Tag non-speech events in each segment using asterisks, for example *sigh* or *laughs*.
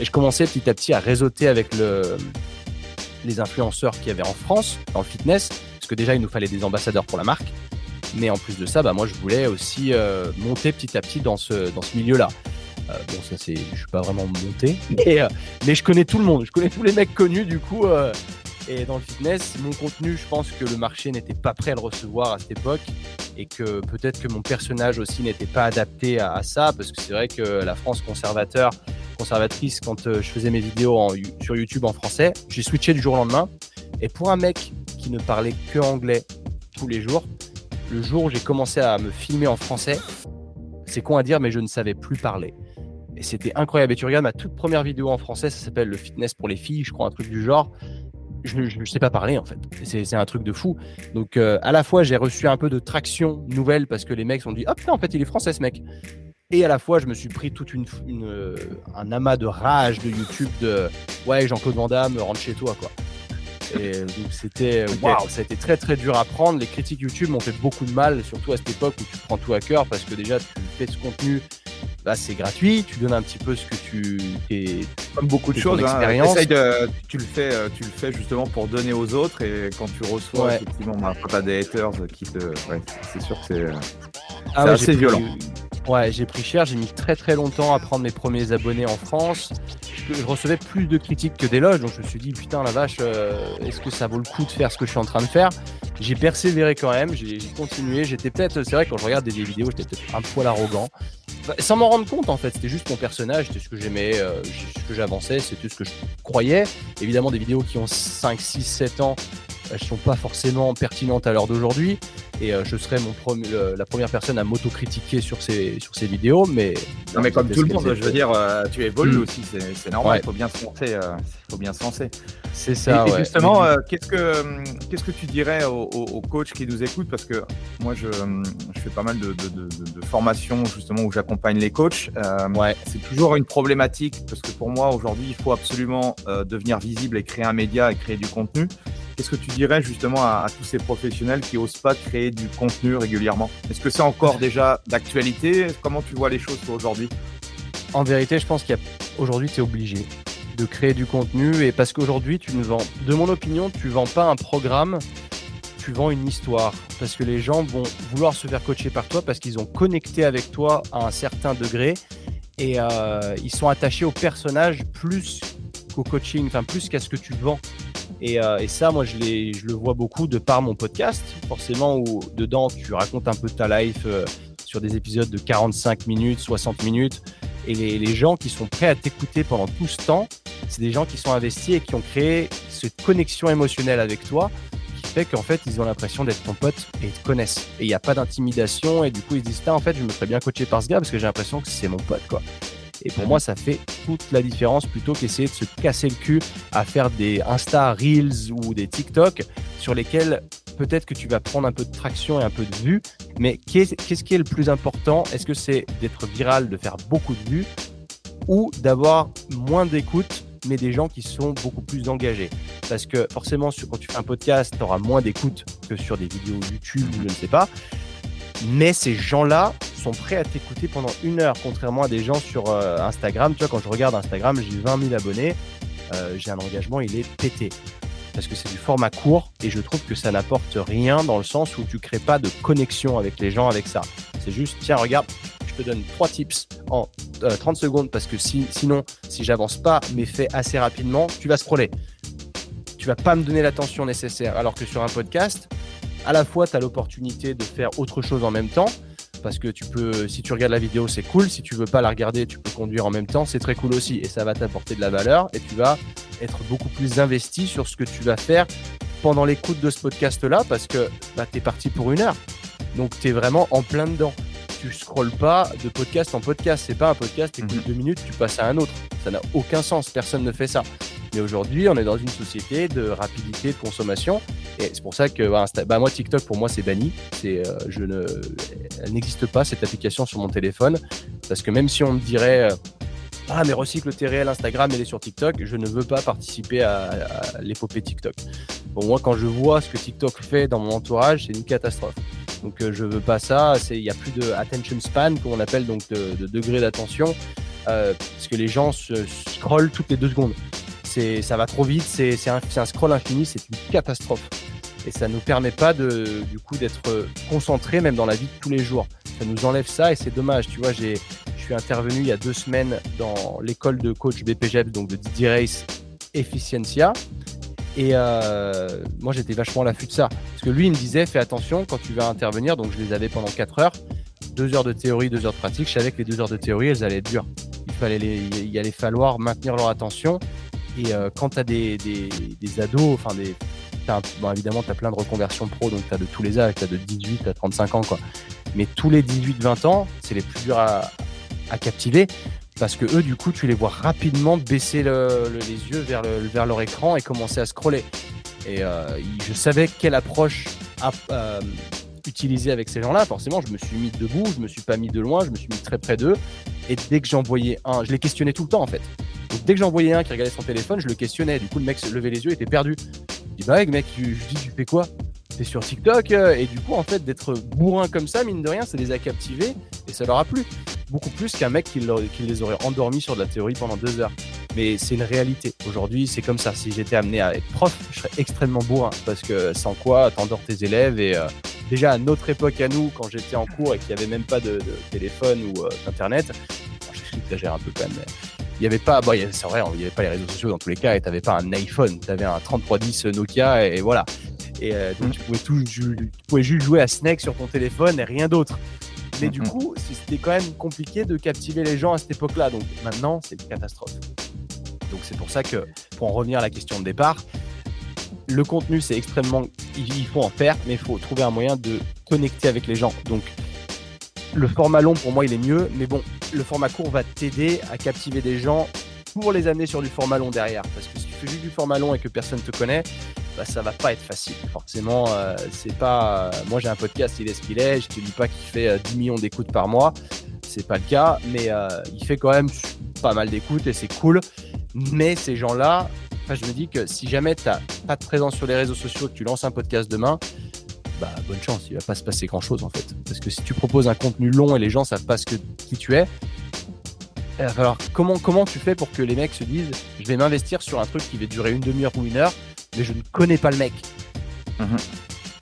Et je commençais petit à petit à réseauter avec le, les influenceurs qu'il y avait en France dans le fitness, parce que déjà il nous fallait des ambassadeurs pour la marque. Mais en plus de ça, bah, moi je voulais aussi euh, monter petit à petit dans ce, milieu-là. Euh, bon, ça c'est, je suis pas vraiment monté, *laughs* euh, mais je connais tout le monde, je connais tous les mecs connus du coup. et dans le fitness, mon contenu, je pense que le marché n'était pas prêt à le recevoir à cette époque et que peut-être que mon personnage aussi n'était pas adapté à, ça, parce que c'est vrai que la France conservateur, conservatrice, quand je faisais mes vidéos sur YouTube en français, j'ai switché du jour au lendemain. Et pour un mec qui ne parlait que anglais tous les jours, le jour où j'ai commencé à me filmer en français, c'est con à dire, mais je ne savais plus parler. Et c'était incroyable. Et tu regardes ma toute première vidéo en français, ça s'appelle Le fitness pour les filles, je crois, un truc du genre. Je ne sais pas parler en fait. C'est un truc de fou. Donc euh, à la fois j'ai reçu un peu de traction nouvelle parce que les mecs ont dit hop là en fait il est français ce mec. Et à la fois je me suis pris toute une, euh, un amas de rage de YouTube de ouais Jean-Claude Van Damme rentre chez toi quoi. Et donc c'était waouh, ça a été très très dur à prendre. Les critiques YouTube m'ont fait beaucoup de mal, surtout à cette époque où tu prends tout à cœur parce que déjà tu fais ce contenu, là c'est gratuit, tu donnes un petit peu ce que tu es comme beaucoup de choses. Hein, de, tu le fais, euh, tu le fais justement pour donner aux autres et quand tu reçois effectivement, bah, t'as des haters qui te, ouais, c'est sûr que c'est euh, ah assez violent. Ouais, j'ai pris cher, j'ai mis très très longtemps à prendre mes premiers abonnés en France. Je, recevais plus de critiques que d'éloges, donc je me suis dit, putain la vache, euh, est-ce que ça vaut le coup de faire ce que je suis en train de faire? J'ai persévéré quand même, j'ai continué, j'étais peut-être, c'est vrai quand je regarde des, vidéos, j'étais peut-être un poil arrogant. Sans m'en rendre compte en fait, c'était juste mon personnage, c'était ce que j'aimais, euh, ce que j'avançais, c'était ce que je croyais. Évidemment des vidéos qui ont 5, 6, 7 ans, elles sont pas forcément pertinentes à l'heure d'aujourd'hui et euh, je serai mon la première personne à m'autocritiquer sur ces, sur ces vidéos. Mais, non, mais comme tout le monde, je veux dire, euh, tu évolues mm. aussi, c'est normal, il faut bien se lancer. Euh, faut bien se lancer. C'est ça. Et, justement, qu'est-ce que qu'est-ce que tu dirais aux, coachs qui nous écoutent Parce que moi, je, je fais pas mal de, de, de, formations justement où j'accompagne les coachs. ouais. C'est toujours une problématique parce que pour moi, aujourd'hui, il faut absolument devenir visible et créer un média et créer du contenu. Qu'est-ce que tu dirais justement à, tous ces professionnels qui osent pas créer du contenu régulièrement? Est-ce que c'est encore déjà d'actualité? Comment tu vois les choses aujourd'hui? En vérité, je pense qu'aujourd'hui, tu es obligé de créer du contenu et parce qu'aujourd'hui, tu ne vends, de mon opinion, tu vends pas un programme, tu vends une histoire. Parce que les gens vont vouloir se faire coacher par toi parce qu'ils ont connecté avec toi à un certain degré et euh, ils sont attachés au personnage plus qu'au coaching, enfin plus qu'à ce que tu vends. Euh, et, ça, moi, je, le vois beaucoup de par mon podcast, forcément, où dedans, tu racontes un peu ta life euh, sur des épisodes de 45 minutes, 60 minutes. Et les, gens qui sont prêts à t'écouter pendant tout ce temps, c'est des gens qui sont investis et qui ont créé cette connexion émotionnelle avec toi qui fait qu'en fait, ils ont l'impression d'être ton pote et ils te connaissent. Et il n'y a pas d'intimidation. Et du coup, ils disent, en fait, je me ferais bien coacher par ce gars parce que j'ai l'impression que c'est mon pote, quoi. Et pour moi, ça fait la différence plutôt qu'essayer de se casser le cul à faire des Insta Reels ou des TikTok sur lesquels peut-être que tu vas prendre un peu de traction et un peu de vues. Mais qu'est-ce qui est le plus important? Est-ce que c'est d'être viral, de faire beaucoup de vues ou d'avoir moins d'écoute mais des gens qui sont beaucoup plus engagés? Parce que forcément, quand tu fais un podcast, tu auras moins d'écoute que sur des vidéos YouTube ou je ne sais pas. Mais ces gens-là prêts à t'écouter pendant une heure, contrairement à des gens sur euh, Instagram. Tu vois, quand je regarde Instagram, j'ai 20 000 abonnés, euh, j'ai un engagement, il est pété. Parce que c'est du format court et je trouve que ça n'apporte rien dans le sens où tu crées pas de connexion avec les gens avec ça. C'est juste, tiens, regarde, je te donne trois tips en 30 euh, secondes parce que si, sinon, si j'avance pas mes faits assez rapidement, tu vas scroller. Tu vas pas me donner l'attention nécessaire. Alors que sur un podcast, à la fois, tu as l'opportunité de faire autre chose en même temps. Parce que tu peux, si tu regardes la vidéo, c'est cool. Si tu veux pas la regarder, tu peux conduire en même temps. C'est très cool aussi. Et ça va t'apporter de la valeur. Et tu vas être beaucoup plus investi sur ce que tu vas faire pendant l'écoute de ce podcast-là. Parce que bah, tu es parti pour une heure. Donc tu es vraiment en plein dedans. Tu scrolles pas de podcast en podcast. C'est pas un podcast, tu écoutes mhm. deux minutes, tu passes à un autre. Ça n'a aucun sens. Personne ne fait ça. Aujourd'hui, on est dans une société de rapidité de consommation. Et c'est pour ça que bah, moi, TikTok, pour moi, c'est banni. C'est, euh, je ne, elle n'existe pas, cette application sur mon téléphone. Parce que même si on me dirait, euh, ah, mais recycle tes réels Instagram, elle est sur TikTok, je ne veux pas participer à, l'épopée TikTok. Bon, moi, quand je vois ce que TikTok fait dans mon entourage, c'est une catastrophe. Donc, euh, je veux pas ça. Il n'y a plus de attention span, qu'on appelle donc de degré d'attention. parce que les gens se scrollent toutes les deux secondes. Ça va trop vite, c'est, un, scroll infini, c'est une catastrophe. Et ça nous permet pas de, du coup d'être concentré même dans la vie de tous les jours. Ça nous enlève ça et c'est dommage. Tu vois, je suis intervenu il y a deux semaines dans l'école de coach BPGEP, donc de Didier Race Efficiencia. Et euh, moi, j'étais vachement à l'affût de ça. Parce que lui, il me disait, fais attention quand tu vas intervenir. Donc, je les avais pendant 4 heures. 2 heures de théorie, 2 heures de pratique. Je savais que les 2 heures de théorie, elles allaient être dures. Il, fallait il allait falloir maintenir leur attention. Et euh, quand tu as des, ados, enfin, des, évidemment, tu as plein de reconversions pro. Donc, tu as de tous les âges. Tu as de 18 à 35 ans. Quoi. Mais tous les 18-20 ans, c'est les plus durs à, captiver parce que eux, du coup, tu les vois rapidement baisser les yeux vers, vers leur écran et commencer à scroller. Et euh, je savais quelle approche euh, utiliser avec ces gens-là. Forcément, je me suis mis debout, je me suis pas mis de loin, je me suis mis très près d'eux. Et dès que j'en voyais un, je les questionnais tout le temps en fait. Dès que j'en voyais un qui regardait son téléphone, je le questionnais. Du coup, le mec se levait les yeux, était perdu. Je dis bah mec, je dis tu fais quoi? T'es sur TikTok et du coup en fait d'être bourrin comme ça, mine de rien, ça les a captivés et ça leur a plu beaucoup plus qu'un mec qui, les aurait endormis sur de la théorie pendant deux heures. Mais c'est une réalité. Aujourd'hui, c'est comme ça. Si j'étais amené à être prof, je serais extrêmement bourrin parce que sans quoi, t'endors tes élèves et euh, déjà à notre époque à nous, quand j'étais en cours et qu'il n'y avait même pas de, téléphone ou euh, d'internet, j'exagère un peu quand même. Il n'y avait pas, bon, c'est vrai, il n'y avait pas les réseaux sociaux dans tous les cas et tu n'avais pas un iPhone, tu avais un 3310 Nokia et, voilà. Et euh, donc, tu pouvais, tout, tu pouvais juste jouer à Snake sur ton téléphone et rien d'autre. Mais du coup, c'était quand même compliqué de captiver les gens à cette époque-là. Donc maintenant, c'est une catastrophe. Donc c'est pour ça que, pour en revenir à la question de départ, le contenu, c'est extrêmement. Il faut en faire, mais il faut trouver un moyen de connecter avec les gens. Donc le format long, pour moi, il est mieux. Mais bon, le format court va t'aider à captiver des gens pour les amener sur du format long derrière. Parce que si tu fais juste du format long et que personne ne te connaît, bah, ça va pas être facile. Forcément, euh, c'est pas. Euh, moi, j'ai un podcast, il est ce qu'il est. Je te dis pas qu'il fait 10 euh, millions d'écoutes par mois. C'est pas le cas, mais il fait quand même pas mal d'écoutes et c'est cool. Mais ces gens-là, je me dis que si jamais tu n'as pas de présence sur les réseaux sociaux, que tu lances un podcast demain, bah, bonne chance, il va pas se passer grand chose en fait. Parce que si tu proposes un contenu long et les gens savent pas ce que, qui tu es, alors comment, comment tu fais pour que les mecs se disent je vais m'investir sur un truc qui va durer une demi-heure ou une heure mais je ne connais pas le mec. Mhm.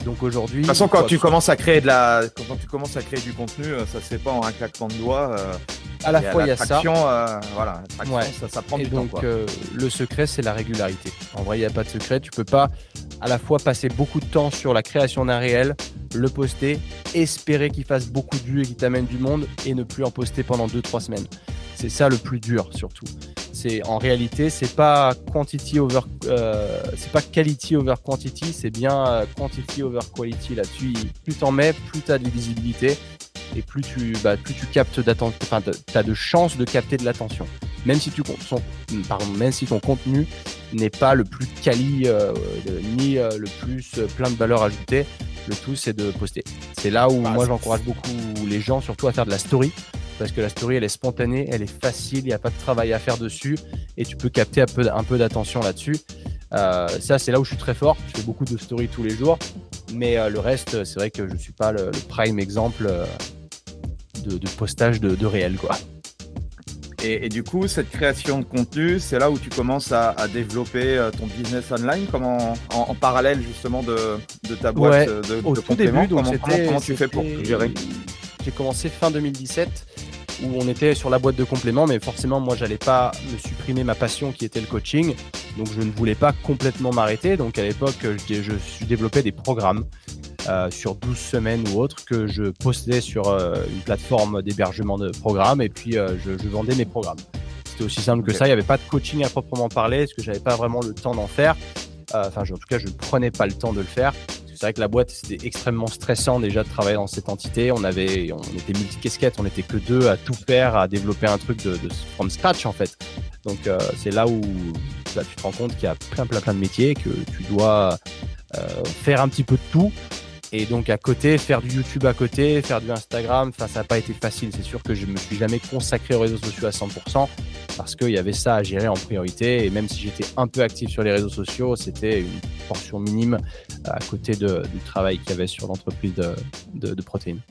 Donc aujourd'hui. De toute façon, quand tu commences à créer de la, quand tu commences à créer du contenu, euh, ça se fait pas en un claquement de doigts. Euh, à la fois, il y a ça. Euh, voilà, ça, ça, prend et du donc, temps. le secret, c'est la régularité. En vrai, il n'y a pas de secret. Tu peux pas à la fois passer beaucoup de temps sur la création d'un réel, le poster, espérer qu'il fasse beaucoup de vues et qu'il t'amène du monde, et ne plus en poster pendant 2-3 semaines. C'est ça le plus dur, surtout. C'est en réalité, c'est pas quantity over, euh, c'est pas quality over quantity, c'est bien euh, quantity over quality là-dessus. Plus t'en mets, plus t'as de visibilité et plus tu, bah, plus tu captes d'attention, enfin, t'as de chances de capter de l'attention. Même si tu, son, même si ton contenu n'est pas le plus quali euh, ni le plus plein de valeur ajoutée, le tout c'est de poster. C'est là où bah, moi j'encourage beaucoup les gens, surtout à faire de la story parce que la story elle est spontanée, elle est facile, il n'y a pas de travail à faire dessus et tu peux capter un peu, un peu d'attention là-dessus. Euh, ça, c'est là où je suis très fort. Je fais beaucoup de stories tous les jours, mais euh, le reste, c'est vrai que je ne suis pas le, prime exemple euh, de, postage de, réel. quoi. Et, du coup, cette création de contenu, c'est là où tu commences à, développer ton business online, comment, en, parallèle justement de, ta boîte de, au tout début. Donc comment, comment, tu fais pour gérer? J'ai commencé fin 2017 où on était sur la boîte de compléments, mais forcément, moi, j'allais pas me supprimer ma passion qui était le coaching. Donc, je ne voulais pas complètement m'arrêter. Donc, à l'époque, je, je, développais des programmes euh, sur 12 semaines ou autres que je postais sur euh, une plateforme d'hébergement de programmes et puis euh, je, vendais mes programmes. C'était aussi simple que ça. Il n'y avait pas de coaching à proprement parler parce que j'avais pas vraiment le temps d'en faire. Enfin, en tout cas, je ne prenais pas le temps de le faire c'est vrai que la boîte, c'était extrêmement stressant déjà de travailler dans cette entité. On avait, on était multi-casquettes, on n'était que deux à tout faire, à développer un truc de, from scratch en fait. Donc c'est là où bah, tu te rends compte qu'il y a plein, plein, plein de métiers, que tu dois faire un petit peu de tout. Et donc à côté, faire du YouTube à côté, faire du Instagram, ça n'a pas été facile. C'est sûr que je me suis jamais consacré aux réseaux sociaux à 100% parce qu'il y avait ça à gérer en priorité. Et même si j'étais un peu actif sur les réseaux sociaux, c'était une portion minime à côté du travail qu'il y avait sur l'entreprise de, de protéines.